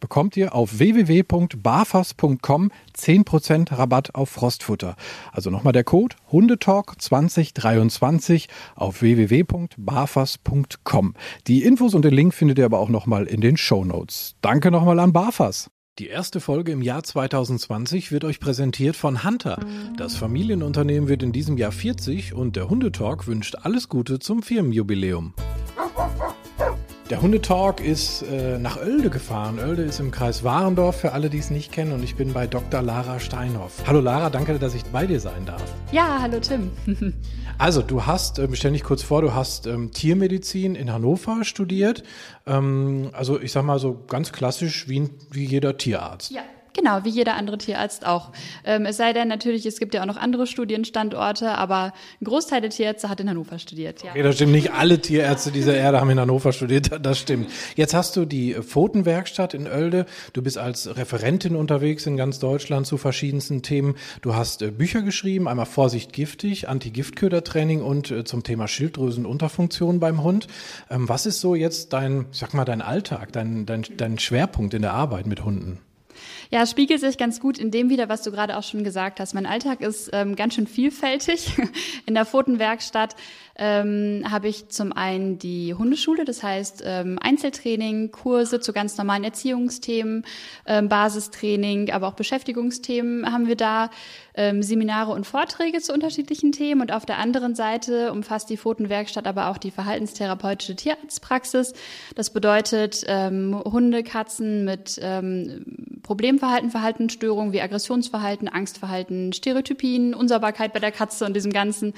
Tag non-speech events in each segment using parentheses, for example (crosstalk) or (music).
bekommt ihr auf www.barfas.com 10% Rabatt auf Frostfutter. Also nochmal der Code Hundetalk 2023 auf www.barfas.com. Die Infos und den Link findet ihr aber auch nochmal in den Show Notes. Danke nochmal an Barfas. Die erste Folge im Jahr 2020 wird euch präsentiert von Hunter. Das Familienunternehmen wird in diesem Jahr 40 und der Hundetalk wünscht alles Gute zum Firmenjubiläum. Der Hundetalk ist äh, nach Oelde gefahren. Oelde ist im Kreis Warendorf für alle, die es nicht kennen. Und ich bin bei Dr. Lara Steinhoff. Hallo Lara, danke, dass ich bei dir sein darf. Ja, hallo Tim. (laughs) also, du hast, äh, stell dich kurz vor, du hast ähm, Tiermedizin in Hannover studiert. Ähm, also, ich sag mal so ganz klassisch wie, wie jeder Tierarzt. Ja. Genau, wie jeder andere Tierarzt auch. Ähm, es sei denn natürlich, es gibt ja auch noch andere Studienstandorte, aber ein Großteil der Tierärzte hat in Hannover studiert. Ja. Okay, das stimmt. Nicht alle Tierärzte dieser Erde haben in Hannover studiert, (laughs) das stimmt. Jetzt hast du die Pfotenwerkstatt in Oelde. Du bist als Referentin unterwegs in ganz Deutschland zu verschiedensten Themen. Du hast äh, Bücher geschrieben, einmal Vorsicht giftig, Anti-Giftködertraining und äh, zum Thema Schilddrüsenunterfunktion beim Hund. Ähm, was ist so jetzt dein, sag mal, dein Alltag, dein, dein, dein Schwerpunkt in der Arbeit mit Hunden? Ja, es spiegelt sich ganz gut in dem wieder, was du gerade auch schon gesagt hast. Mein Alltag ist ähm, ganz schön vielfältig. (laughs) In der Pfotenwerkstatt ähm, habe ich zum einen die Hundeschule, das heißt ähm, Einzeltraining, Kurse zu ganz normalen Erziehungsthemen, ähm, Basistraining, aber auch Beschäftigungsthemen haben wir da, ähm, Seminare und Vorträge zu unterschiedlichen Themen. Und auf der anderen Seite umfasst die Pfotenwerkstatt aber auch die verhaltenstherapeutische Tierarztpraxis. Das bedeutet ähm, Hunde, Katzen mit ähm, Problemverhalten, Verhaltensstörungen wie Aggressionsverhalten, Angstverhalten, Stereotypien, Unsauberkeit bei der Katze und diesem Ganzen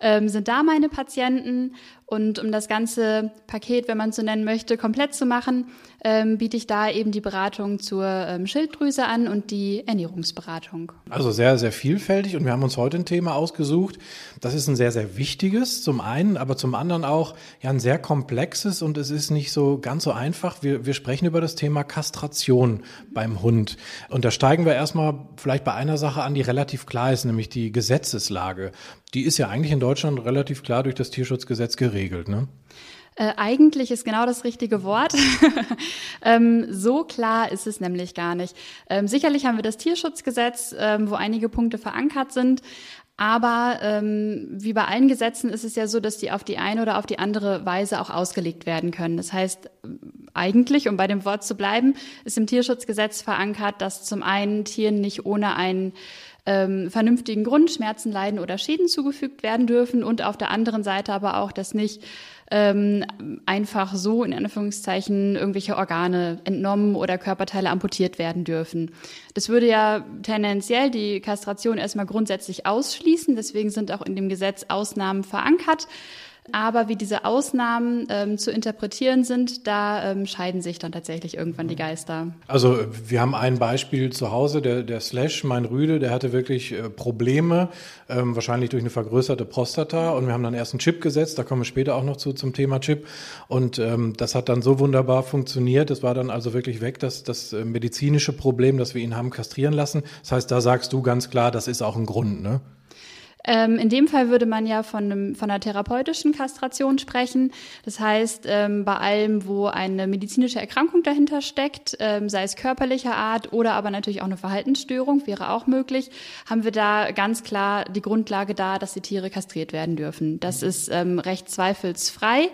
ähm, sind da meine Patienten. Und um das ganze Paket, wenn man es so nennen möchte, komplett zu machen, ähm, biete ich da eben die Beratung zur ähm, Schilddrüse an und die Ernährungsberatung. Also sehr, sehr vielfältig und wir haben uns heute ein Thema ausgesucht. Das ist ein sehr, sehr wichtiges zum einen, aber zum anderen auch ja ein sehr komplexes und es ist nicht so ganz so einfach. Wir, wir sprechen über das Thema Kastration beim Hund. Und da steigen wir erstmal vielleicht bei einer Sache an, die relativ klar ist, nämlich die Gesetzeslage. Die ist ja eigentlich in Deutschland relativ klar durch das Tierschutzgesetz geregelt, ne? Äh, eigentlich ist genau das richtige Wort. (laughs) ähm, so klar ist es nämlich gar nicht. Ähm, sicherlich haben wir das Tierschutzgesetz, ähm, wo einige Punkte verankert sind. Aber ähm, wie bei allen Gesetzen ist es ja so, dass die auf die eine oder auf die andere Weise auch ausgelegt werden können. Das heißt, eigentlich, um bei dem Wort zu bleiben, ist im Tierschutzgesetz verankert, dass zum einen Tieren nicht ohne einen ähm, vernünftigen Grund Schmerzen, Leiden oder Schäden zugefügt werden dürfen und auf der anderen Seite aber auch, dass nicht ähm, einfach so in Anführungszeichen irgendwelche Organe entnommen oder Körperteile amputiert werden dürfen. Das würde ja tendenziell die Kastration erstmal grundsätzlich ausschließen. Deswegen sind auch in dem Gesetz Ausnahmen verankert. Aber wie diese Ausnahmen ähm, zu interpretieren sind, da ähm, scheiden sich dann tatsächlich irgendwann die Geister. Also wir haben ein Beispiel zu Hause, der, der Slash, mein Rüde, der hatte wirklich äh, Probleme, ähm, wahrscheinlich durch eine vergrößerte Prostata. Und wir haben dann erst einen Chip gesetzt, da kommen wir später auch noch zu zum Thema Chip. Und ähm, das hat dann so wunderbar funktioniert. Das war dann also wirklich weg, dass das äh, medizinische Problem, das wir ihn haben kastrieren lassen. Das heißt, da sagst du ganz klar, das ist auch ein Grund, ne? Ähm, in dem Fall würde man ja von, einem, von einer therapeutischen Kastration sprechen. Das heißt, ähm, bei allem, wo eine medizinische Erkrankung dahinter steckt, ähm, sei es körperlicher Art oder aber natürlich auch eine Verhaltensstörung, wäre auch möglich, haben wir da ganz klar die Grundlage da, dass die Tiere kastriert werden dürfen. Das ist ähm, recht zweifelsfrei.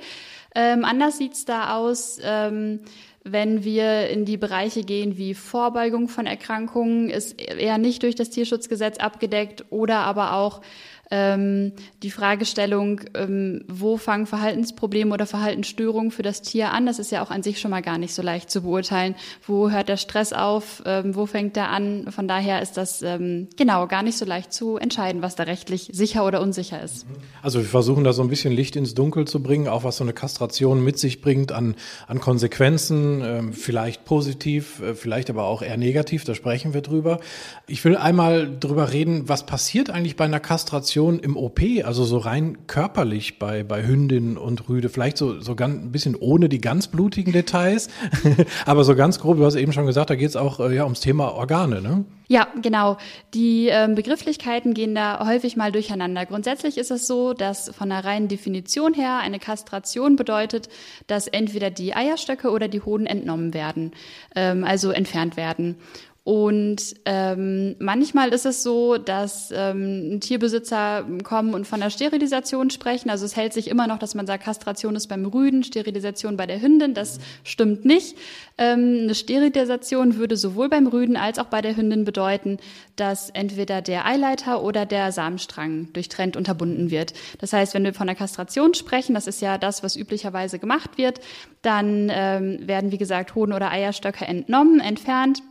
Ähm, anders sieht's da aus, ähm, Wenn wir in die Bereiche gehen wie Vorbeugung von Erkrankungen, ist eher nicht durch das Tierschutzgesetz abgedeckt oder aber auch ähm, die Fragestellung, ähm, wo fangen Verhaltensprobleme oder Verhaltensstörungen für das Tier an, das ist ja auch an sich schon mal gar nicht so leicht zu beurteilen. Wo hört der Stress auf, ähm, wo fängt der an? Von daher ist das ähm, genau gar nicht so leicht zu entscheiden, was da rechtlich sicher oder unsicher ist. Also wir versuchen da so ein bisschen Licht ins Dunkel zu bringen, auch was so eine Kastration mit sich bringt an, an Konsequenzen, ähm, vielleicht positiv, äh, vielleicht aber auch eher negativ, da sprechen wir drüber. Ich will einmal drüber reden, was passiert eigentlich bei einer Kastration Situation im OP, also so rein körperlich bei, bei Hündin und Rüde, vielleicht so, so ganz, ein bisschen ohne die ganz blutigen Details, (laughs) aber so ganz grob, du hast eben schon gesagt, da geht es auch äh, ja, ums Thema Organe, ne? Ja, genau. Die ähm, Begrifflichkeiten gehen da häufig mal durcheinander. Grundsätzlich ist es so, dass von der reinen Definition her eine Kastration bedeutet, dass entweder die Eierstöcke oder die Hoden entnommen werden, ähm, also entfernt werden. Und ähm, manchmal ist es so, dass ähm, Tierbesitzer kommen und von der Sterilisation sprechen. Also es hält sich immer noch, dass man sagt, Kastration ist beim Rüden, Sterilisation bei der Hündin. Das stimmt nicht. Ähm, eine Sterilisation würde sowohl beim Rüden als auch bei der Hündin bedeuten, dass entweder der Eileiter oder der Samenstrang durchtrennt unterbunden wird. Das heißt, wenn wir von der Kastration sprechen, das ist ja das, was üblicherweise gemacht wird, dann ähm, werden, wie gesagt, Hoden oder Eierstöcke entnommen, entfernt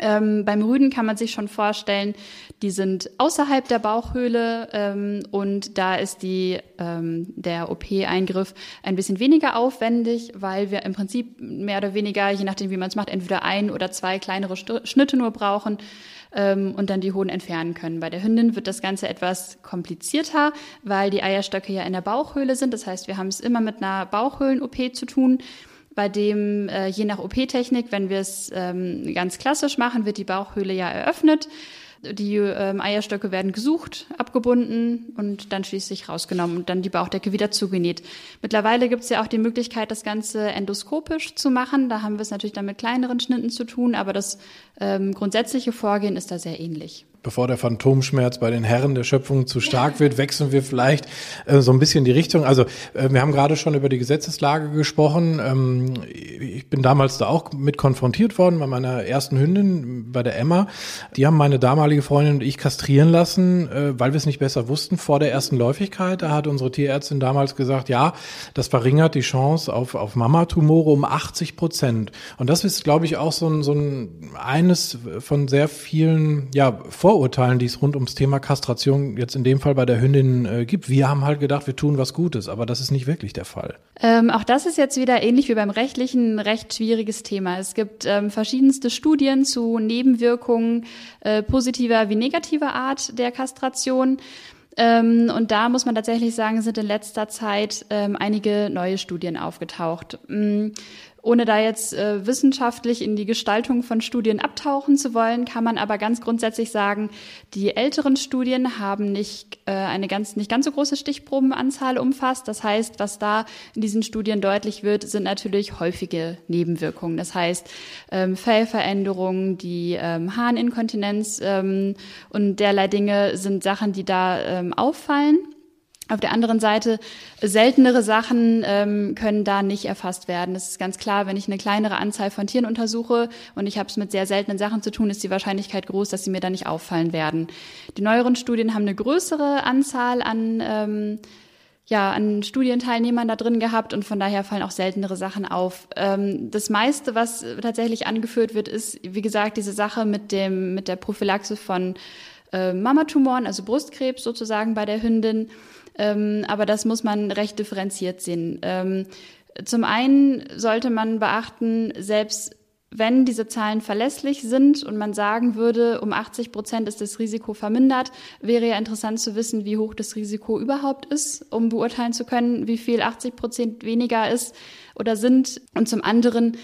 ähm, beim Rüden kann man sich schon vorstellen, die sind außerhalb der Bauchhöhle ähm, und da ist die, ähm, der OP-Eingriff ein bisschen weniger aufwendig, weil wir im Prinzip mehr oder weniger, je nachdem wie man es macht, entweder ein oder zwei kleinere Schnitte nur brauchen ähm, und dann die Hoden entfernen können. Bei der Hündin wird das Ganze etwas komplizierter, weil die Eierstöcke ja in der Bauchhöhle sind. Das heißt, wir haben es immer mit einer Bauchhöhlen-OP zu tun bei dem äh, je nach OP-Technik, wenn wir es ähm, ganz klassisch machen, wird die Bauchhöhle ja eröffnet. Die ähm, Eierstöcke werden gesucht, abgebunden und dann schließlich rausgenommen und dann die Bauchdecke wieder zugenäht. Mittlerweile gibt es ja auch die Möglichkeit, das Ganze endoskopisch zu machen. Da haben wir es natürlich dann mit kleineren Schnitten zu tun, aber das ähm, grundsätzliche Vorgehen ist da sehr ähnlich bevor der Phantomschmerz bei den Herren der Schöpfung zu stark wird, wechseln wir vielleicht äh, so ein bisschen die Richtung. Also äh, wir haben gerade schon über die Gesetzeslage gesprochen. Ähm, ich bin damals da auch mit konfrontiert worden bei meiner ersten Hündin, bei der Emma. Die haben meine damalige Freundin und ich kastrieren lassen, äh, weil wir es nicht besser wussten vor der ersten Läufigkeit. Da hat unsere Tierärztin damals gesagt, ja, das verringert die Chance auf, auf Mamatumore um 80 Prozent. Und das ist, glaube ich, auch so ein, so ein eines von sehr vielen ja, Vor Vorurteilen, die es rund ums Thema Kastration jetzt in dem Fall bei der Hündin äh, gibt. Wir haben halt gedacht, wir tun was Gutes, aber das ist nicht wirklich der Fall. Ähm, auch das ist jetzt wieder ähnlich wie beim rechtlichen recht schwieriges Thema. Es gibt ähm, verschiedenste Studien zu Nebenwirkungen äh, positiver wie negativer Art der Kastration. Ähm, und da muss man tatsächlich sagen, sind in letzter Zeit ähm, einige neue Studien aufgetaucht. Ohne da jetzt äh, wissenschaftlich in die Gestaltung von Studien abtauchen zu wollen, kann man aber ganz grundsätzlich sagen, die älteren Studien haben nicht äh, eine ganz, nicht ganz so große Stichprobenanzahl umfasst. Das heißt, was da in diesen Studien deutlich wird, sind natürlich häufige Nebenwirkungen. Das heißt, ähm, Fellveränderungen, die ähm, Harninkontinenz ähm, und derlei Dinge sind Sachen, die da ähm, auffallen. Auf der anderen Seite, seltenere Sachen ähm, können da nicht erfasst werden. Das ist ganz klar, wenn ich eine kleinere Anzahl von Tieren untersuche und ich habe es mit sehr seltenen Sachen zu tun, ist die Wahrscheinlichkeit groß, dass sie mir da nicht auffallen werden. Die neueren Studien haben eine größere Anzahl an, ähm, ja, an Studienteilnehmern da drin gehabt und von daher fallen auch seltenere Sachen auf. Ähm, das meiste, was tatsächlich angeführt wird, ist, wie gesagt, diese Sache mit, dem, mit der Prophylaxe von äh, Mamatumoren, also Brustkrebs sozusagen bei der Hündin. Ähm, aber das muss man recht differenziert sehen. Ähm, zum einen sollte man beachten, selbst wenn diese Zahlen verlässlich sind und man sagen würde, um 80 Prozent ist das Risiko vermindert, wäre ja interessant zu wissen, wie hoch das Risiko überhaupt ist, um beurteilen zu können, wie viel 80 Prozent weniger ist oder sind. Und zum anderen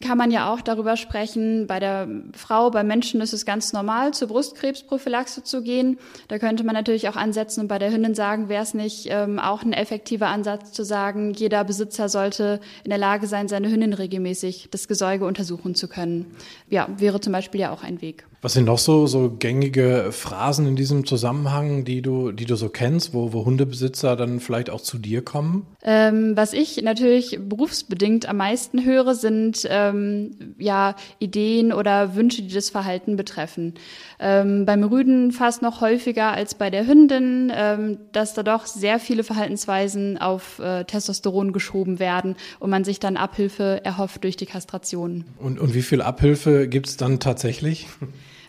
kann man ja auch darüber sprechen. Bei der Frau, bei Menschen ist es ganz normal, zur Brustkrebsprophylaxe zu gehen. Da könnte man natürlich auch ansetzen und bei der Hündin sagen, wäre es nicht ähm, auch ein effektiver Ansatz zu sagen, jeder Besitzer sollte in der Lage sein, seine Hündin regelmäßig das Gesäuge untersuchen zu können. Ja, wäre zum Beispiel ja auch ein Weg. Was sind noch so, so gängige Phrasen in diesem Zusammenhang, die du, die du so kennst, wo, wo Hundebesitzer dann vielleicht auch zu dir kommen? Ähm, was ich natürlich berufsbedingt am meisten höre, sind ähm, ja Ideen oder Wünsche, die das Verhalten betreffen. Ähm, beim Rüden fast noch häufiger als bei der Hündin, ähm, dass da doch sehr viele Verhaltensweisen auf äh, Testosteron geschoben werden und man sich dann Abhilfe erhofft durch die Kastration. Und, und wie viel Abhilfe gibt es dann tatsächlich?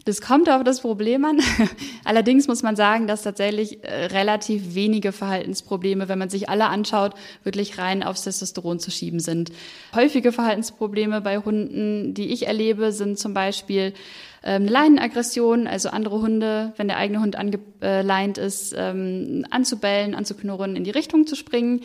Das kommt auf das Problem an. (laughs) Allerdings muss man sagen, dass tatsächlich äh, relativ wenige Verhaltensprobleme, wenn man sich alle anschaut, wirklich rein aufs Testosteron zu schieben sind. Häufige Verhaltensprobleme bei Hunden, die ich erlebe, sind zum Beispiel ähm, Leinenaggression, also andere Hunde, wenn der eigene Hund angeleint ist, ähm, anzubellen, anzuknurren, in die Richtung zu springen.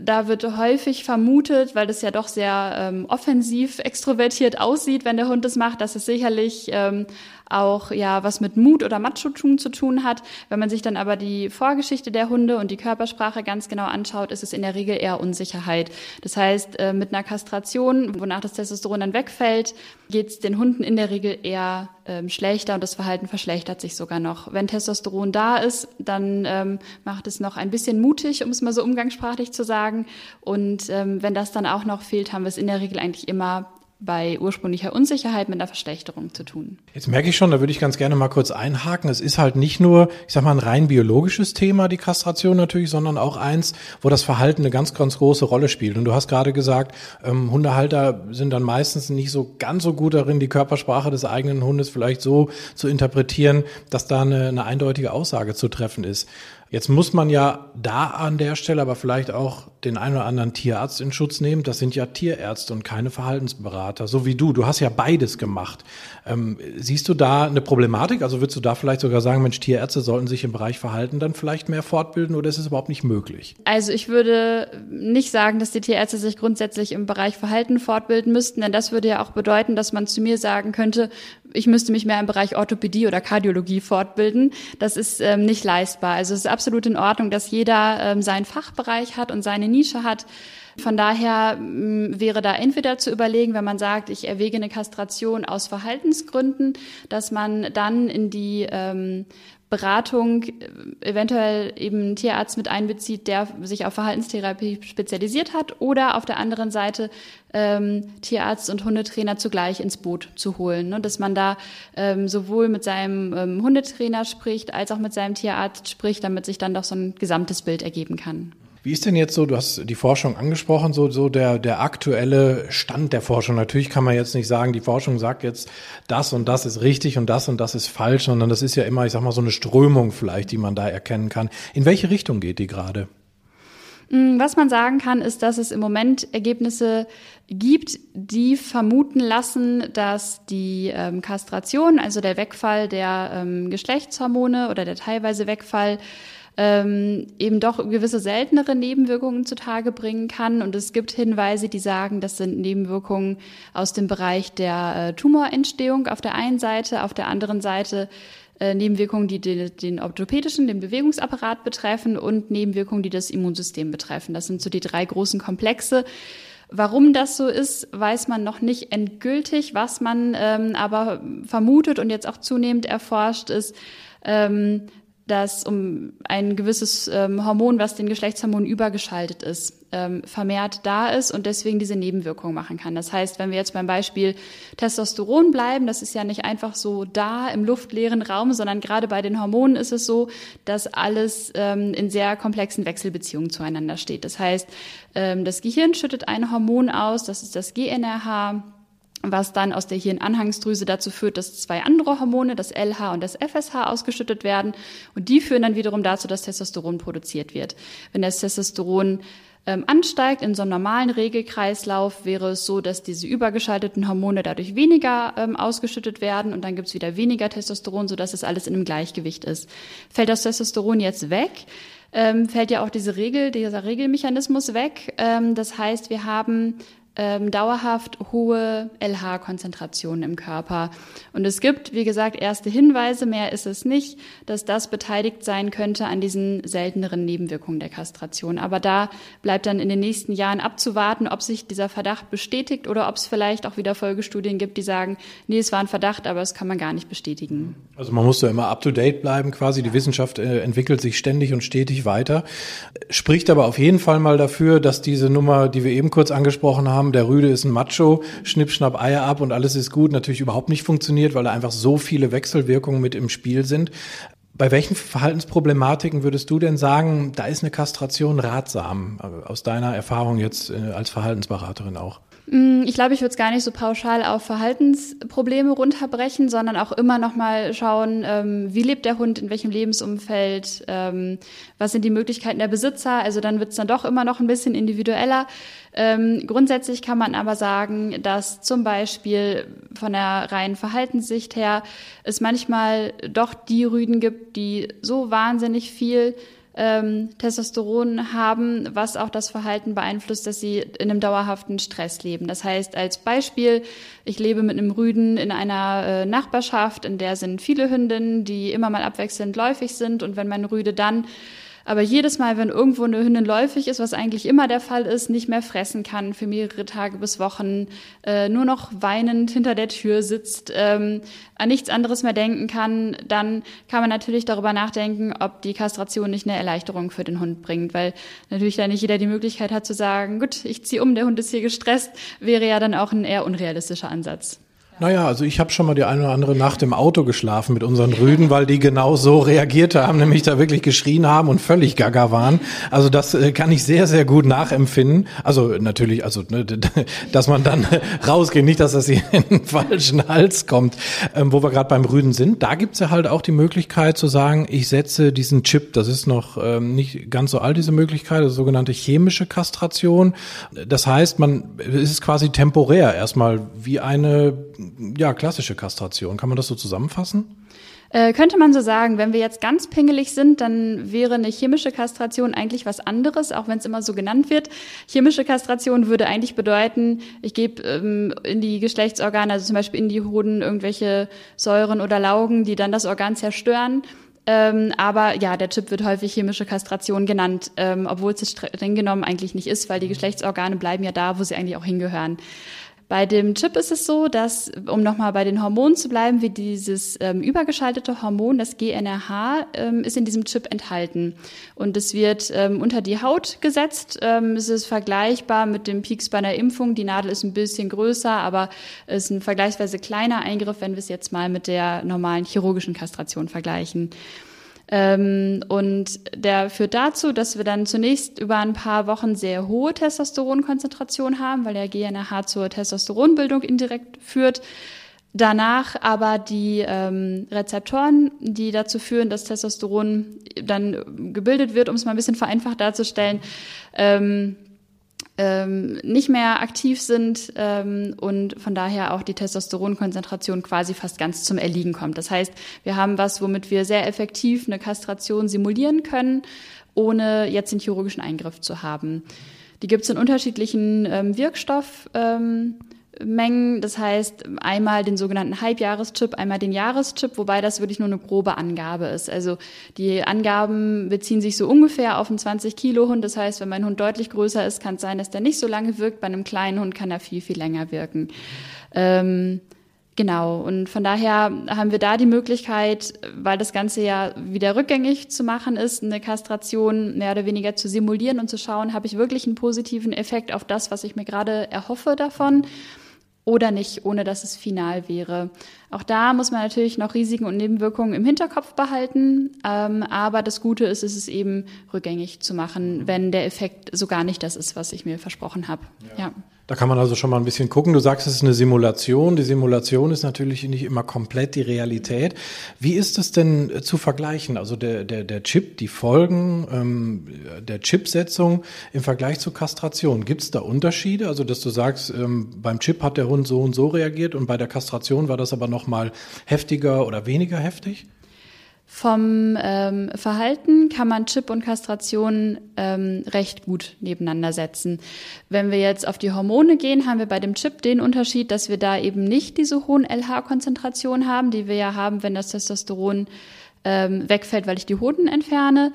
Da wird häufig vermutet, weil das ja doch sehr ähm, offensiv extrovertiert aussieht, wenn der Hund das macht, dass es sicherlich ähm, auch ja was mit Mut oder Macho-Tun zu tun hat. Wenn man sich dann aber die Vorgeschichte der Hunde und die Körpersprache ganz genau anschaut, ist es in der Regel eher Unsicherheit. Das heißt, äh, mit einer Kastration, wonach das Testosteron dann wegfällt, geht es den Hunden in der Regel eher ähm, schlechter und das Verhalten verschlechtert sich sogar noch. Wenn Testosteron da ist, dann ähm, macht es noch ein bisschen mutig, um es mal so umgangssprachlich zu sagen. Und ähm, wenn das dann auch noch fehlt, haben wir es in der Regel eigentlich immer bei ursprünglicher Unsicherheit mit einer Verschlechterung zu tun. Jetzt merke ich schon, da würde ich ganz gerne mal kurz einhaken. Es ist halt nicht nur, ich sag mal, ein rein biologisches Thema, die Kastration natürlich, sondern auch eins, wo das Verhalten eine ganz, ganz große Rolle spielt. Und du hast gerade gesagt, ähm, Hundehalter sind dann meistens nicht so ganz so gut darin, die Körpersprache des eigenen Hundes vielleicht so zu interpretieren, dass da eine, eine eindeutige Aussage zu treffen ist. Jetzt muss man ja da an der Stelle aber vielleicht auch den einen oder anderen Tierarzt in Schutz nehmen. Das sind ja Tierärzte und keine Verhaltensberater, so wie du. Du hast ja beides gemacht. Ähm, siehst du da eine Problematik? Also würdest du da vielleicht sogar sagen, Mensch, Tierärzte sollten sich im Bereich Verhalten dann vielleicht mehr fortbilden oder ist es überhaupt nicht möglich? Also ich würde nicht sagen, dass die Tierärzte sich grundsätzlich im Bereich Verhalten fortbilden müssten, denn das würde ja auch bedeuten, dass man zu mir sagen könnte, ich müsste mich mehr im Bereich Orthopädie oder Kardiologie fortbilden. Das ist ähm, nicht leistbar. Also es ist absolut in Ordnung, dass jeder ähm, seinen Fachbereich hat und seine Nische hat. Von daher mh, wäre da entweder zu überlegen, wenn man sagt, ich erwäge eine Kastration aus Verhaltensgründen, dass man dann in die ähm, Beratung äh, eventuell eben einen Tierarzt mit einbezieht, der sich auf Verhaltenstherapie spezialisiert hat oder auf der anderen Seite ähm, Tierarzt und Hundetrainer zugleich ins Boot zu holen. Ne? Dass man da ähm, sowohl mit seinem ähm, Hundetrainer spricht, als auch mit seinem Tierarzt spricht, damit sich dann doch so ein gesamtes Bild ergeben kann. Wie ist denn jetzt so, du hast die Forschung angesprochen, so, so der, der aktuelle Stand der Forschung? Natürlich kann man jetzt nicht sagen, die Forschung sagt jetzt, das und das ist richtig und das und das ist falsch, sondern das ist ja immer, ich sag mal, so eine Strömung vielleicht, die man da erkennen kann. In welche Richtung geht die gerade? Mm, was man sagen kann, ist, dass es im Moment Ergebnisse gibt, die vermuten lassen, dass die ähm, Kastration, also der Wegfall der ähm, Geschlechtshormone oder der teilweise Wegfall ähm, eben doch gewisse seltenere Nebenwirkungen zutage bringen kann. Und es gibt Hinweise, die sagen, das sind Nebenwirkungen aus dem Bereich der äh, Tumorentstehung auf der einen Seite, auf der anderen Seite äh, Nebenwirkungen, die den, den orthopädischen, den Bewegungsapparat betreffen und Nebenwirkungen, die das Immunsystem betreffen. Das sind so die drei großen Komplexe. Warum das so ist, weiß man noch nicht endgültig. Was man ähm, aber vermutet und jetzt auch zunehmend erforscht, ist, ähm, dass um ein gewisses ähm, Hormon, was den Geschlechtshormonen übergeschaltet ist, ähm, vermehrt da ist und deswegen diese Nebenwirkungen machen kann. Das heißt, wenn wir jetzt beim Beispiel Testosteron bleiben, das ist ja nicht einfach so da im luftleeren Raum, sondern gerade bei den Hormonen ist es so, dass alles ähm, in sehr komplexen Wechselbeziehungen zueinander steht. Das heißt, ähm, das Gehirn schüttet ein Hormon aus, das ist das GNRH was dann aus der Hirnanhangsdrüse dazu führt, dass zwei andere Hormone, das LH und das FSH, ausgeschüttet werden. Und die führen dann wiederum dazu, dass Testosteron produziert wird. Wenn das Testosteron ähm, ansteigt in so einem normalen Regelkreislauf, wäre es so, dass diese übergeschalteten Hormone dadurch weniger ähm, ausgeschüttet werden und dann gibt es wieder weniger Testosteron, sodass es alles in einem Gleichgewicht ist. Fällt das Testosteron jetzt weg, ähm, fällt ja auch diese Regel, dieser Regelmechanismus weg. Ähm, das heißt, wir haben ähm, dauerhaft hohe LH-Konzentrationen im Körper. Und es gibt, wie gesagt, erste Hinweise, mehr ist es nicht, dass das beteiligt sein könnte an diesen selteneren Nebenwirkungen der Kastration. Aber da bleibt dann in den nächsten Jahren abzuwarten, ob sich dieser Verdacht bestätigt oder ob es vielleicht auch wieder Folgestudien gibt, die sagen, nee, es war ein Verdacht, aber es kann man gar nicht bestätigen. Also man muss da immer up-to-date bleiben quasi. Die Wissenschaft äh, entwickelt sich ständig und stetig weiter. Spricht aber auf jeden Fall mal dafür, dass diese Nummer, die wir eben kurz angesprochen haben, der Rüde ist ein Macho, schnipp, schnapp, Eier ab und alles ist gut, natürlich überhaupt nicht funktioniert, weil da einfach so viele Wechselwirkungen mit im Spiel sind. Bei welchen Verhaltensproblematiken würdest du denn sagen, da ist eine Kastration ratsam, äh, aus deiner Erfahrung jetzt äh, als Verhaltensberaterin auch? Mm, ich glaube, ich würde es gar nicht so pauschal auf Verhaltensprobleme runterbrechen, sondern auch immer noch mal schauen, ähm, wie lebt der Hund, in welchem Lebensumfeld, ähm, was sind die Möglichkeiten der Besitzer. Also dann wird es dann doch immer noch ein bisschen individueller. Ähm, grundsätzlich kann man aber sagen, dass zum Beispiel von der reinen Verhaltenssicht her es manchmal doch die Rüden gibt, die so wahnsinnig viel ähm, Testosteron haben, was auch das Verhalten beeinflusst, dass sie in einem dauerhaften Stress leben. Das heißt, als Beispiel, ich lebe mit einem Rüden in einer äh, Nachbarschaft, in der sind viele Hündinnen, die immer mal abwechselnd läufig sind und wenn mein Rüde dann aber jedes Mal, wenn irgendwo eine Hündin läufig ist, was eigentlich immer der Fall ist, nicht mehr fressen kann für mehrere Tage bis Wochen, äh, nur noch weinend hinter der Tür sitzt, ähm, an nichts anderes mehr denken kann, dann kann man natürlich darüber nachdenken, ob die Kastration nicht eine Erleichterung für den Hund bringt, weil natürlich da nicht jeder die Möglichkeit hat zu sagen, gut, ich ziehe um, der Hund ist hier gestresst, wäre ja dann auch ein eher unrealistischer Ansatz. Naja, also ich habe schon mal die eine oder andere Nacht im Auto geschlafen mit unseren Rüden, weil die genau so reagiert haben, nämlich da wirklich geschrien haben und völlig gaga waren. Also das äh, kann ich sehr, sehr gut nachempfinden. Also natürlich, also ne, dass man dann (laughs) rausgeht, nicht, dass das hier (laughs) in den falschen Hals kommt. Ähm, wo wir gerade beim Rüden sind, da gibt's ja halt auch die Möglichkeit zu sagen, ich setze diesen Chip, das ist noch ähm, nicht ganz so alt, diese Möglichkeit, das sogenannte chemische Kastration. Das heißt, man ist quasi temporär erstmal wie eine ja, klassische Kastration. Kann man das so zusammenfassen? Äh, könnte man so sagen, wenn wir jetzt ganz pingelig sind, dann wäre eine chemische Kastration eigentlich was anderes, auch wenn es immer so genannt wird. Chemische Kastration würde eigentlich bedeuten, ich gebe ähm, in die Geschlechtsorgane, also zum Beispiel in die Hoden, irgendwelche Säuren oder Laugen, die dann das Organ zerstören. Ähm, aber ja, der Chip wird häufig chemische Kastration genannt, ähm, obwohl es streng genommen eigentlich nicht ist, weil die Geschlechtsorgane bleiben ja da, wo sie eigentlich auch hingehören. Bei dem Chip ist es so, dass, um nochmal bei den Hormonen zu bleiben, wie dieses ähm, übergeschaltete Hormon, das GNRH, ähm, ist in diesem Chip enthalten. Und es wird ähm, unter die Haut gesetzt. Ähm, es ist vergleichbar mit dem Peaks bei einer Impfung. Die Nadel ist ein bisschen größer, aber es ist ein vergleichsweise kleiner Eingriff, wenn wir es jetzt mal mit der normalen chirurgischen Kastration vergleichen. Ähm, und der führt dazu, dass wir dann zunächst über ein paar Wochen sehr hohe Testosteronkonzentration haben, weil der GNRH zur Testosteronbildung indirekt führt. Danach aber die ähm, Rezeptoren, die dazu führen, dass Testosteron dann gebildet wird, um es mal ein bisschen vereinfacht darzustellen, ähm, ähm, nicht mehr aktiv sind ähm, und von daher auch die Testosteronkonzentration quasi fast ganz zum Erliegen kommt. Das heißt, wir haben was, womit wir sehr effektiv eine Kastration simulieren können, ohne jetzt den chirurgischen Eingriff zu haben. Die gibt es in unterschiedlichen ähm, Wirkstoff. Ähm, Mengen. Das heißt, einmal den sogenannten Halbjahreschip, einmal den Jahreschip, wobei das wirklich nur eine grobe Angabe ist. Also die Angaben beziehen sich so ungefähr auf einen 20 Kilo Hund. Das heißt, wenn mein Hund deutlich größer ist, kann es sein, dass der nicht so lange wirkt. Bei einem kleinen Hund kann er viel, viel länger wirken. Ähm, Genau, und von daher haben wir da die Möglichkeit, weil das Ganze ja wieder rückgängig zu machen ist, eine Kastration mehr oder weniger zu simulieren und zu schauen, habe ich wirklich einen positiven Effekt auf das, was ich mir gerade erhoffe davon oder nicht, ohne dass es final wäre. Auch da muss man natürlich noch Risiken und Nebenwirkungen im Hinterkopf behalten, ähm, aber das Gute ist, es ist eben rückgängig zu machen, wenn der Effekt so gar nicht das ist, was ich mir versprochen habe. ja. ja. Da kann man also schon mal ein bisschen gucken. Du sagst, es ist eine Simulation. Die Simulation ist natürlich nicht immer komplett die Realität. Wie ist es denn äh, zu vergleichen? Also der, der, der Chip, die Folgen ähm, der Chipsetzung im Vergleich zur Kastration. Gibt es da Unterschiede? Also dass du sagst, ähm, beim Chip hat der Hund so und so reagiert und bei der Kastration war das aber noch mal heftiger oder weniger heftig? Vom ähm, Verhalten kann man Chip und Kastration ähm, recht gut nebeneinander setzen. Wenn wir jetzt auf die Hormone gehen, haben wir bei dem Chip den Unterschied, dass wir da eben nicht diese hohen LH-Konzentrationen haben, die wir ja haben, wenn das Testosteron ähm, wegfällt, weil ich die Hoden entferne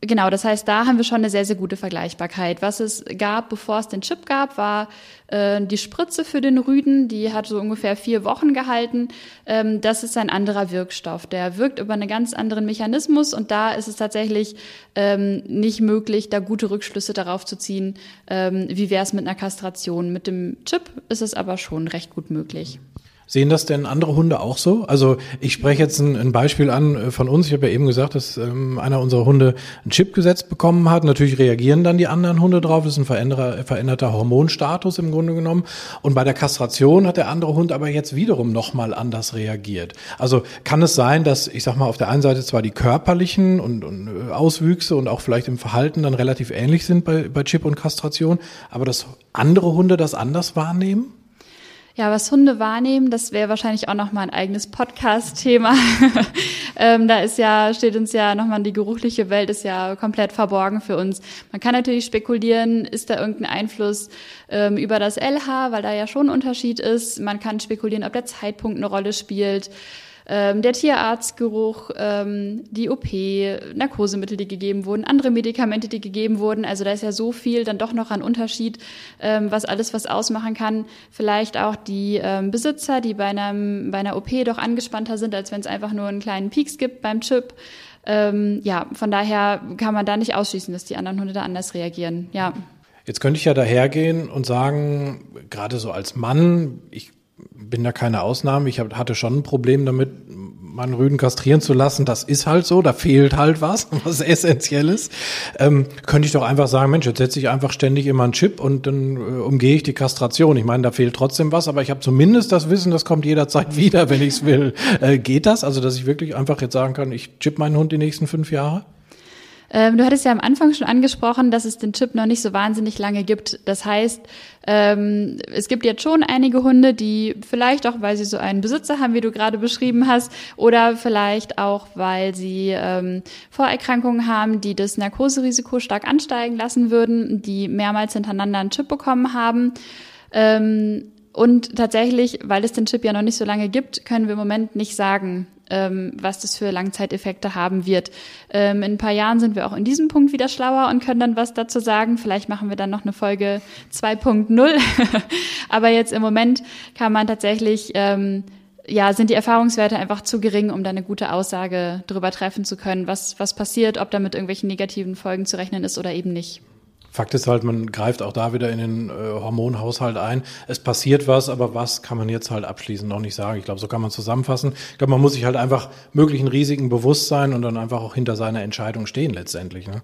genau, das heißt, da haben wir schon eine sehr, sehr gute Vergleichbarkeit. Was es gab, bevor es den Chip gab, war äh, die Spritze für den Rüden. Die hat so ungefähr vier Wochen gehalten. Ähm, das ist ein anderer Wirkstoff. Der wirkt über einen ganz anderen Mechanismus und da ist es tatsächlich ähm, nicht möglich, da gute Rückschlüsse darauf zu ziehen, ähm, wie wäre es mit einer Kastration. Mit dem Chip ist es aber schon recht gut möglich. Sehen das denn andere Hunde auch so? Also ich spreche jetzt ein, ein Beispiel an äh, von uns. Ich habe ja eben gesagt, dass ähm, einer unserer Hunde einen Chip gesetzt bekommen hat. Natürlich reagieren dann die anderen Hunde drauf. Das ist ein veränderter, Hormonstatus im Grunde genommen. Und bei der Kastration hat der andere Hund aber jetzt wiederum nochmal anders reagiert. Also kann es sein, dass, ich sag mal, auf der einen Seite zwar die körperlichen und, und äh, Auswüchse und auch vielleicht im Verhalten dann relativ ähnlich sind bei, bei Chip und Kastration, aber dass andere Hunde das anders wahrnehmen? Ja, was Hunde wahrnehmen, das wäre wahrscheinlich auch nochmal ein eigenes Podcast-Thema. (laughs) ähm, da ist ja, steht uns ja nochmal die geruchliche Welt ist ja komplett verborgen für uns. Man kann natürlich spekulieren, ist da irgendein Einfluss ähm, über das LH, weil da ja schon ein Unterschied ist. Man kann spekulieren, ob der Zeitpunkt eine Rolle spielt ähm, der Tierarztgeruch, ähm, die OP, Narkosemittel, die gegeben wurden, andere Medikamente, die gegeben wurden. Also da ist ja so viel dann doch noch ein Unterschied, ähm, was alles was ausmachen kann. Vielleicht auch die ähm, Besitzer, die bei, einem, bei einer OP doch angespannter sind, als wenn es einfach nur einen kleinen Peaks gibt beim Chip. Ähm, ja, von daher kann man da nicht ausschließen, dass die anderen Hunde da anders reagieren. Ja. Jetzt könnte ich ja dahergehen und sagen, gerade so als Mann, ich bin da keine Ausnahme. Ich hab, hatte schon ein Problem damit, meinen Rüden kastrieren zu lassen. Das ist halt so, da fehlt halt was, (laughs) was Essentielles. Ähm, könnte ich doch einfach sagen, Mensch, jetzt setze ich einfach ständig immer einen Chip und dann äh, umgehe ich die Kastration. Ich meine, da fehlt trotzdem was, aber ich habe zumindest das Wissen, das kommt jederzeit (laughs) wieder, wenn ich es will. Äh, geht das? Also, dass ich wirklich einfach jetzt sagen kann, ich chip meinen Hund die nächsten fünf Jahre? Ähm, du hattest ja am Anfang schon angesprochen, dass es den Chip noch nicht so wahnsinnig lange gibt. Das heißt, ähm, es gibt jetzt schon einige Hunde, die vielleicht auch, weil sie so einen Besitzer haben, wie du gerade beschrieben hast, oder vielleicht auch, weil sie ähm, Vorerkrankungen haben, die das Narkoserisiko stark ansteigen lassen würden, die mehrmals hintereinander einen Chip bekommen haben. Ähm, und tatsächlich, weil es den Chip ja noch nicht so lange gibt, können wir im Moment nicht sagen, ähm, was das für Langzeiteffekte haben wird. Ähm, in ein paar Jahren sind wir auch in diesem Punkt wieder schlauer und können dann was dazu sagen. Vielleicht machen wir dann noch eine Folge 2.0. (laughs) Aber jetzt im Moment kann man tatsächlich ähm, ja, sind die Erfahrungswerte einfach zu gering, um da eine gute Aussage darüber treffen zu können, was, was passiert, ob da mit irgendwelchen negativen Folgen zu rechnen ist oder eben nicht. Fakt ist halt, man greift auch da wieder in den äh, Hormonhaushalt ein. Es passiert was, aber was kann man jetzt halt abschließend noch nicht sagen. Ich glaube, so kann man zusammenfassen. Ich glaube, man muss sich halt einfach möglichen Risiken bewusst sein und dann einfach auch hinter seiner Entscheidung stehen letztendlich. Ne?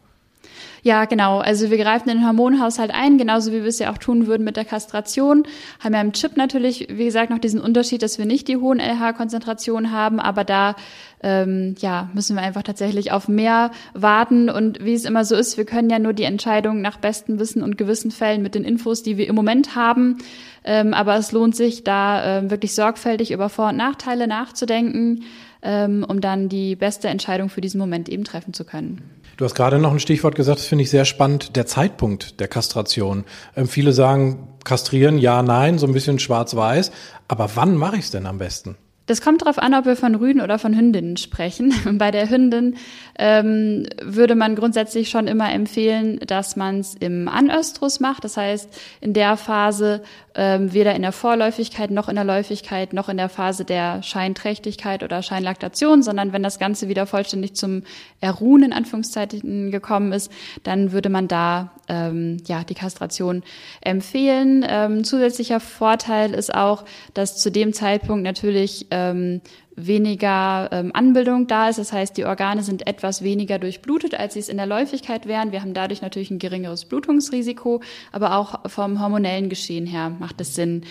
Ja, genau. Also wir greifen den Hormonhaushalt ein, genauso wie wir es ja auch tun würden mit der Kastration. Haben ja im Chip natürlich, wie gesagt, noch diesen Unterschied, dass wir nicht die hohen LH-Konzentrationen haben, aber da ähm, ja, müssen wir einfach tatsächlich auf mehr warten. Und wie es immer so ist, wir können ja nur die Entscheidung nach bestem Wissen und Gewissen fällen mit den Infos, die wir im Moment haben. Ähm, aber es lohnt sich, da ähm, wirklich sorgfältig über Vor- und Nachteile nachzudenken, ähm, um dann die beste Entscheidung für diesen Moment eben treffen zu können. Du hast gerade noch ein Stichwort gesagt, das finde ich sehr spannend, der Zeitpunkt der Kastration. Ähm, viele sagen, kastrieren, ja, nein, so ein bisschen schwarz-weiß. Aber wann mache ich es denn am besten? Das kommt darauf an, ob wir von Rüden oder von Hündinnen sprechen. (laughs) Bei der Hündin ähm, würde man grundsätzlich schon immer empfehlen, dass man es im Anöstrus macht. Das heißt, in der Phase ähm, weder in der Vorläufigkeit noch in der Läufigkeit noch in der Phase der Scheinträchtigkeit oder Scheinlaktation, sondern wenn das Ganze wieder vollständig zum Erruhen in Anführungszeichen gekommen ist, dann würde man da ähm, ja die Kastration empfehlen. Ähm, zusätzlicher Vorteil ist auch, dass zu dem Zeitpunkt natürlich ähm, weniger ähm, Anbildung da ist. Das heißt, die Organe sind etwas weniger durchblutet, als sie es in der Läufigkeit wären. Wir haben dadurch natürlich ein geringeres Blutungsrisiko, aber auch vom hormonellen Geschehen her macht es Sinn.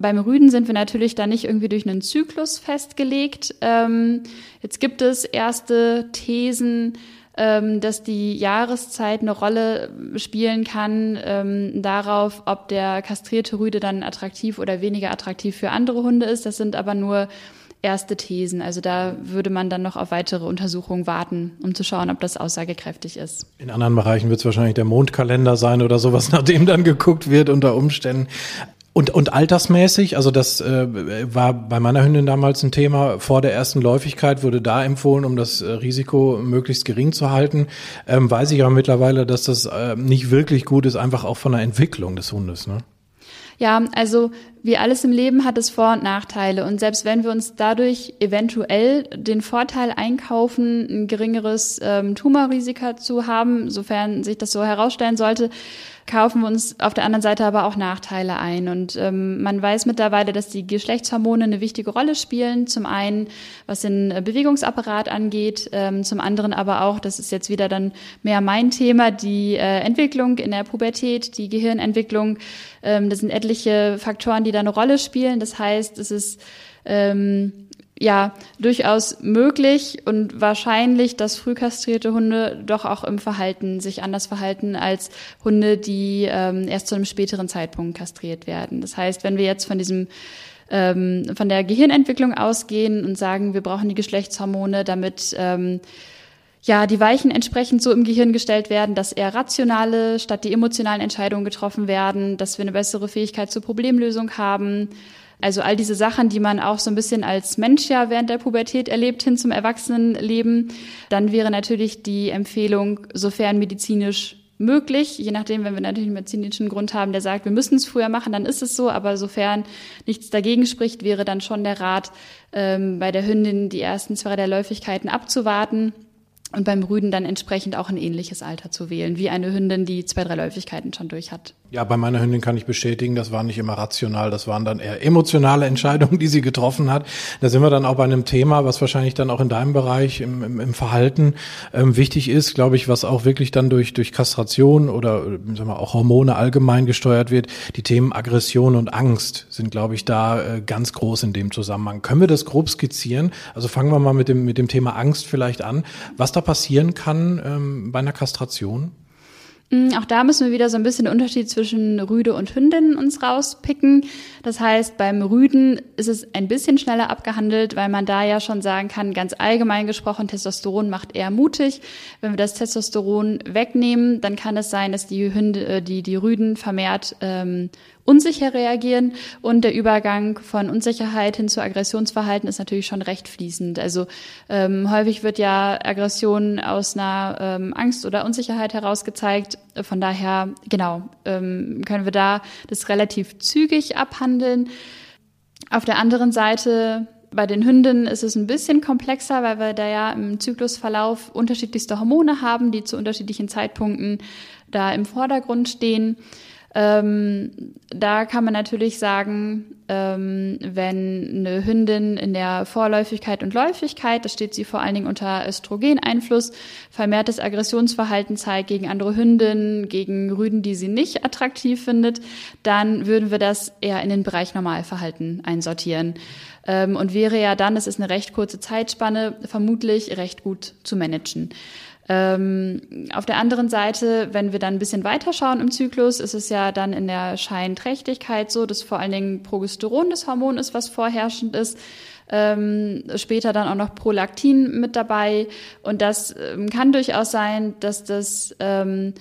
Beim Rüden sind wir natürlich da nicht irgendwie durch einen Zyklus festgelegt. Ähm, jetzt gibt es erste Thesen, ähm, dass die Jahreszeit eine Rolle spielen kann ähm, darauf, ob der kastrierte Rüde dann attraktiv oder weniger attraktiv für andere Hunde ist. Das sind aber nur erste Thesen. Also da würde man dann noch auf weitere Untersuchungen warten, um zu schauen, ob das aussagekräftig ist. In anderen Bereichen wird es wahrscheinlich der Mondkalender sein oder sowas, (laughs) nach dem dann geguckt wird unter Umständen. Und, und altersmäßig, also das äh, war bei meiner Hündin damals ein Thema. Vor der ersten Läufigkeit wurde da empfohlen, um das äh, Risiko möglichst gering zu halten. Ähm, weiß ich aber mittlerweile, dass das äh, nicht wirklich gut ist, einfach auch von der Entwicklung des Hundes. Ne? Ja, also wie alles im Leben hat es Vor- und Nachteile. Und selbst wenn wir uns dadurch eventuell den Vorteil einkaufen, ein geringeres ähm, Tumorrisiko zu haben, sofern sich das so herausstellen sollte, kaufen wir uns auf der anderen Seite aber auch Nachteile ein. Und ähm, man weiß mittlerweile, dass die Geschlechtshormone eine wichtige Rolle spielen. Zum einen, was den Bewegungsapparat angeht, ähm, zum anderen aber auch, das ist jetzt wieder dann mehr mein Thema, die äh, Entwicklung in der Pubertät, die Gehirnentwicklung. Ähm, das sind etliche Faktoren, die da eine Rolle spielen. Das heißt, es ist ähm, ja durchaus möglich und wahrscheinlich, dass früh kastrierte Hunde doch auch im Verhalten sich anders verhalten als Hunde, die ähm, erst zu einem späteren Zeitpunkt kastriert werden. Das heißt, wenn wir jetzt von diesem ähm, von der Gehirnentwicklung ausgehen und sagen, wir brauchen die Geschlechtshormone, damit ähm, ja, die Weichen entsprechend so im Gehirn gestellt werden, dass eher rationale statt die emotionalen Entscheidungen getroffen werden, dass wir eine bessere Fähigkeit zur Problemlösung haben, also all diese Sachen, die man auch so ein bisschen als Mensch ja während der Pubertät erlebt hin zum Erwachsenenleben, dann wäre natürlich die Empfehlung, sofern medizinisch möglich, je nachdem, wenn wir natürlich einen medizinischen Grund haben, der sagt, wir müssen es früher machen, dann ist es so, aber sofern nichts dagegen spricht, wäre dann schon der Rat, ähm, bei der Hündin die ersten zwei der Läufigkeiten abzuwarten und beim Rüden dann entsprechend auch ein ähnliches Alter zu wählen, wie eine Hündin, die zwei, drei Läufigkeiten schon durch hat. Ja, bei meiner Hündin kann ich bestätigen, das war nicht immer rational, das waren dann eher emotionale Entscheidungen, die sie getroffen hat. Da sind wir dann auch bei einem Thema, was wahrscheinlich dann auch in deinem Bereich im, im, im Verhalten ähm, wichtig ist, glaube ich, was auch wirklich dann durch, durch Kastration oder sagen wir, auch Hormone allgemein gesteuert wird. Die Themen Aggression und Angst sind, glaube ich, da äh, ganz groß in dem Zusammenhang. Können wir das grob skizzieren? Also fangen wir mal mit dem, mit dem Thema Angst vielleicht an. Was da passieren kann ähm, bei einer Kastration? Mm, auch da müssen wir wieder so ein bisschen den Unterschied zwischen Rüde und Hündin uns rauspicken. Das heißt, beim Rüden ist es ein bisschen schneller abgehandelt, weil man da ja schon sagen kann, ganz allgemein gesprochen, Testosteron macht eher mutig. Wenn wir das Testosteron wegnehmen, dann kann es sein, dass die Hunde, äh, die, die Rüden vermehrt ähm, unsicher reagieren und der Übergang von Unsicherheit hin zu Aggressionsverhalten ist natürlich schon recht fließend. Also ähm, häufig wird ja Aggression aus einer ähm, Angst oder Unsicherheit heraus gezeigt. Von daher, genau, ähm, können wir da das relativ zügig abhandeln. Auf der anderen Seite bei den Hündinnen ist es ein bisschen komplexer, weil wir da ja im Zyklusverlauf unterschiedlichste Hormone haben, die zu unterschiedlichen Zeitpunkten da im Vordergrund stehen. Ähm, da kann man natürlich sagen, ähm, wenn eine Hündin in der Vorläufigkeit und Läufigkeit, da steht sie vor allen Dingen unter Östrogeneinfluss, vermehrtes Aggressionsverhalten zeigt gegen andere Hündinnen, gegen Rüden, die sie nicht attraktiv findet, dann würden wir das eher in den Bereich Normalverhalten einsortieren. Ähm, und wäre ja dann, es ist eine recht kurze Zeitspanne, vermutlich recht gut zu managen. Ähm, auf der anderen Seite, wenn wir dann ein bisschen weiter schauen im Zyklus, ist es ja dann in der Scheinträchtigkeit so, dass vor allen Dingen Progesteron das Hormon ist, was vorherrschend ist. Ähm, später dann auch noch Prolaktin mit dabei. Und das ähm, kann durchaus sein, dass das ähm,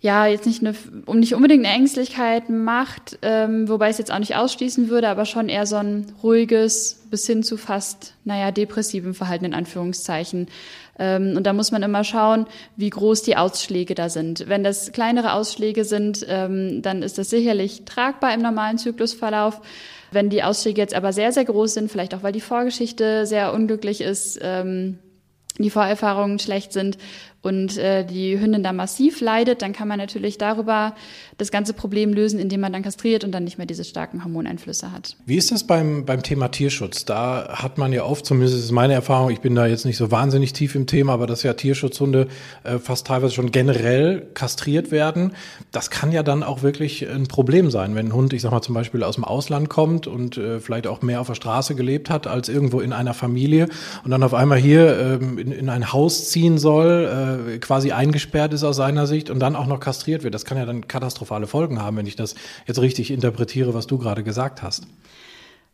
ja jetzt nicht eine, nicht unbedingt eine Ängstlichkeit macht, ähm, wobei ich es jetzt auch nicht ausschließen würde, aber schon eher so ein ruhiges bis hin zu fast, naja, depressiven Verhalten in Anführungszeichen. Ähm, und da muss man immer schauen, wie groß die Ausschläge da sind. Wenn das kleinere Ausschläge sind, ähm, dann ist das sicherlich tragbar im normalen Zyklusverlauf. Wenn die Ausschläge jetzt aber sehr, sehr groß sind, vielleicht auch weil die Vorgeschichte sehr unglücklich ist, ähm, die Vorerfahrungen schlecht sind und äh, die Hündin da massiv leidet, dann kann man natürlich darüber das ganze Problem lösen, indem man dann kastriert und dann nicht mehr diese starken Hormoneinflüsse hat. Wie ist das beim, beim Thema Tierschutz? Da hat man ja oft, zumindest ist meine Erfahrung, ich bin da jetzt nicht so wahnsinnig tief im Thema, aber dass ja Tierschutzhunde äh, fast teilweise schon generell kastriert werden. Das kann ja dann auch wirklich ein Problem sein, wenn ein Hund, ich sag mal zum Beispiel aus dem Ausland kommt und äh, vielleicht auch mehr auf der Straße gelebt hat als irgendwo in einer Familie und dann auf einmal hier ähm, in, in ein Haus ziehen soll, äh, quasi eingesperrt ist aus seiner Sicht und dann auch noch kastriert wird. Das kann ja dann katastrophale Folgen haben, wenn ich das jetzt richtig interpretiere, was du gerade gesagt hast.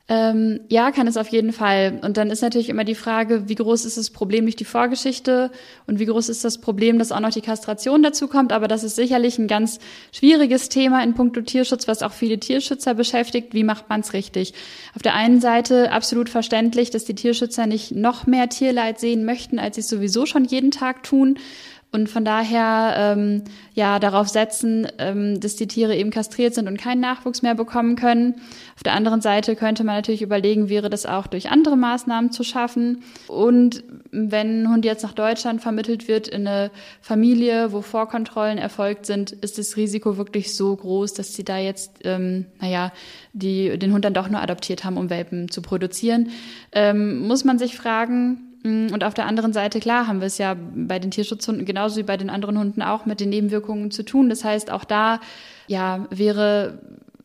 Ähm, ja, kann es auf jeden Fall. Und dann ist natürlich immer die Frage, wie groß ist das Problem durch die Vorgeschichte und wie groß ist das Problem, dass auch noch die Kastration dazu kommt. Aber das ist sicherlich ein ganz schwieriges Thema in puncto Tierschutz, was auch viele Tierschützer beschäftigt. Wie macht man es richtig? Auf der einen Seite absolut verständlich, dass die Tierschützer nicht noch mehr Tierleid sehen möchten, als sie es sowieso schon jeden Tag tun und von daher ähm, ja darauf setzen, ähm, dass die Tiere eben kastriert sind und keinen Nachwuchs mehr bekommen können. Auf der anderen Seite könnte man natürlich überlegen, wäre das auch durch andere Maßnahmen zu schaffen. Und wenn ein Hund jetzt nach Deutschland vermittelt wird in eine Familie, wo Vorkontrollen erfolgt sind, ist das Risiko wirklich so groß, dass sie da jetzt, ähm, naja, die den Hund dann doch nur adoptiert haben, um Welpen zu produzieren. Ähm, muss man sich fragen, und auf der anderen Seite, klar, haben wir es ja bei den Tierschutzhunden genauso wie bei den anderen Hunden auch mit den Nebenwirkungen zu tun. Das heißt, auch da, ja, wäre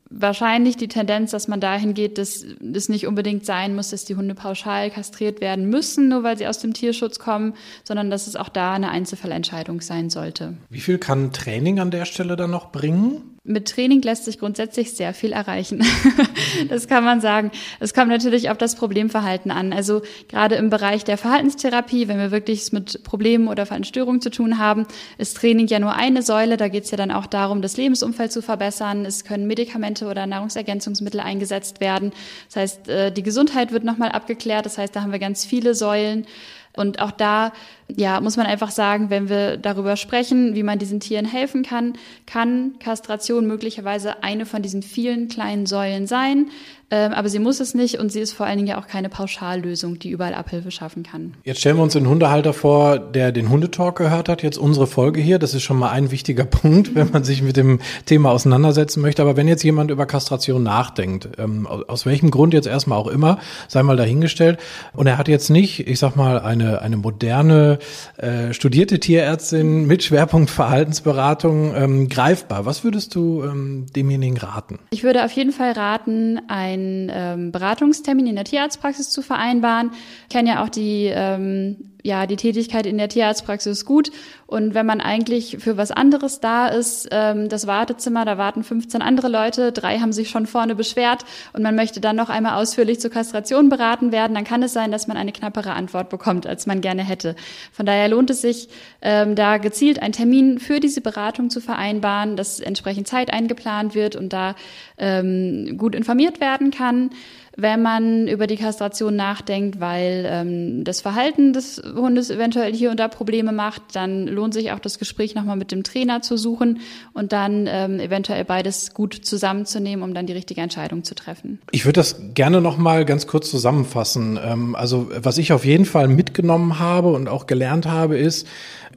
wahrscheinlich die Tendenz, dass man dahin geht, dass es nicht unbedingt sein muss, dass die Hunde pauschal kastriert werden müssen, nur weil sie aus dem Tierschutz kommen, sondern dass es auch da eine Einzelfallentscheidung sein sollte. Wie viel kann Training an der Stelle dann noch bringen? Mit Training lässt sich grundsätzlich sehr viel erreichen. (laughs) das kann man sagen. Es kommt natürlich auf das Problemverhalten an. Also gerade im Bereich der Verhaltenstherapie, wenn wir wirklich mit Problemen oder Verhaltensstörungen zu tun haben, ist Training ja nur eine Säule. Da geht es ja dann auch darum, das Lebensumfeld zu verbessern. Es können Medikamente oder Nahrungsergänzungsmittel eingesetzt werden. Das heißt, äh, die Gesundheit wird nochmal abgeklärt. Das heißt, da haben wir ganz viele Säulen. Und auch da, ja, muss man einfach sagen, wenn wir darüber sprechen, wie man diesen Tieren helfen kann, kann Kastration möglicherweise eine von diesen vielen kleinen Säulen sein. Ähm, aber sie muss es nicht und sie ist vor allen Dingen ja auch keine Pauschallösung, die überall Abhilfe schaffen kann. Jetzt stellen wir uns den Hundehalter vor, der den Hundetalk gehört hat, jetzt unsere Folge hier. Das ist schon mal ein wichtiger (laughs) Punkt, wenn man sich mit dem Thema auseinandersetzen möchte. Aber wenn jetzt jemand über Kastration nachdenkt, ähm, aus welchem Grund jetzt erstmal auch immer, sei mal dahingestellt, und er hat jetzt nicht, ich sag mal, eine, eine moderne, äh, studierte Tierärztin mit Schwerpunkt Verhaltensberatung ähm, greifbar. Was würdest du ähm, demjenigen raten? Ich würde auf jeden Fall raten, ein einen ähm, Beratungstermin in der Tierarztpraxis zu vereinbaren. Ich kenne ja auch die ähm, ja, die Tätigkeit in der Tierarztpraxis gut. Und wenn man eigentlich für was anderes da ist, ähm, das Wartezimmer, da warten 15 andere Leute, drei haben sich schon vorne beschwert und man möchte dann noch einmal ausführlich zur Kastration beraten werden, dann kann es sein, dass man eine knappere Antwort bekommt, als man gerne hätte. Von daher lohnt es sich, ähm, da gezielt einen Termin für diese Beratung zu vereinbaren, dass entsprechend Zeit eingeplant wird und da ähm, gut informiert werden kann wenn man über die Kastration nachdenkt, weil ähm, das Verhalten des Hundes eventuell hier und da Probleme macht, dann lohnt sich auch das Gespräch nochmal mit dem Trainer zu suchen und dann ähm, eventuell beides gut zusammenzunehmen, um dann die richtige Entscheidung zu treffen. Ich würde das gerne nochmal ganz kurz zusammenfassen. Ähm, also was ich auf jeden Fall mitgenommen habe und auch gelernt habe, ist,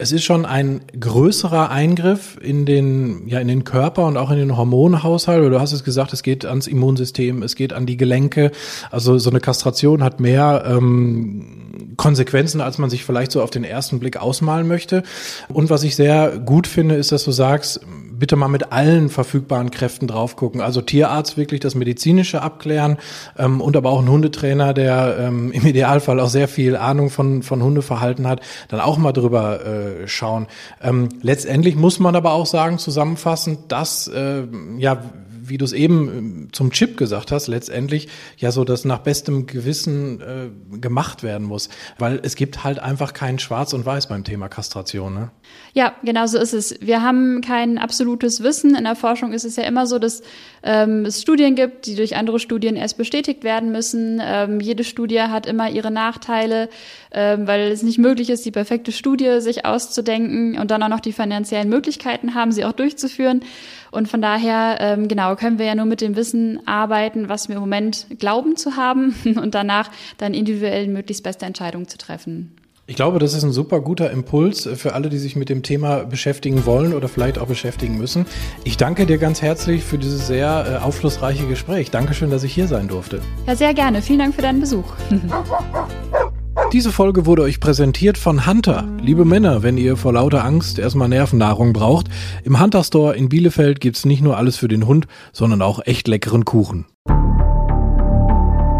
es ist schon ein größerer Eingriff in den, ja, in den Körper und auch in den Hormonhaushalt. Du hast es gesagt, es geht ans Immunsystem, es geht an die Gelenke. Also so eine Kastration hat mehr ähm, Konsequenzen, als man sich vielleicht so auf den ersten Blick ausmalen möchte. Und was ich sehr gut finde, ist, dass du sagst, bitte mal mit allen verfügbaren Kräften drauf gucken. Also Tierarzt wirklich das medizinische abklären ähm, und aber auch ein Hundetrainer, der ähm, (laughs) im Idealfall auch sehr viel Ahnung von von Hundeverhalten hat, dann auch mal drüber äh, schauen. Ähm, letztendlich muss man aber auch sagen, zusammenfassend, dass äh, ja wie du es eben ähm, zum Chip gesagt hast, letztendlich ja so, dass nach bestem Gewissen äh, gemacht werden muss. Weil es gibt halt einfach kein Schwarz und Weiß beim Thema Kastration. Ne? Ja, genau so ist es. Wir haben kein absolutes Wissen. In der Forschung ist es ja immer so, dass ähm, es Studien gibt, die durch andere Studien erst bestätigt werden müssen. Ähm, jede Studie hat immer ihre Nachteile, ähm, weil es nicht möglich ist, die perfekte Studie sich auszudenken und dann auch noch die finanziellen Möglichkeiten haben, sie auch durchzuführen. Und von daher, ähm, genau, können wir ja nur mit dem Wissen arbeiten, was wir im Moment glauben zu haben (laughs) und danach dann individuell möglichst beste Entscheidungen zu treffen. Ich glaube, das ist ein super guter Impuls für alle, die sich mit dem Thema beschäftigen wollen oder vielleicht auch beschäftigen müssen. Ich danke dir ganz herzlich für dieses sehr äh, aufschlussreiche Gespräch. Dankeschön, dass ich hier sein durfte. Ja, sehr gerne. Vielen Dank für deinen Besuch. (laughs) Diese Folge wurde euch präsentiert von Hunter. Liebe Männer, wenn ihr vor lauter Angst erstmal Nervennahrung braucht, im Hunter Store in Bielefeld gibt's nicht nur alles für den Hund, sondern auch echt leckeren Kuchen.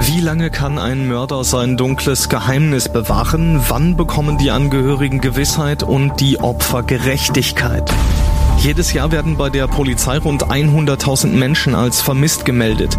Wie lange kann ein Mörder sein dunkles Geheimnis bewahren? Wann bekommen die Angehörigen Gewissheit und die Opfer Gerechtigkeit? Jedes Jahr werden bei der Polizei rund 100.000 Menschen als vermisst gemeldet.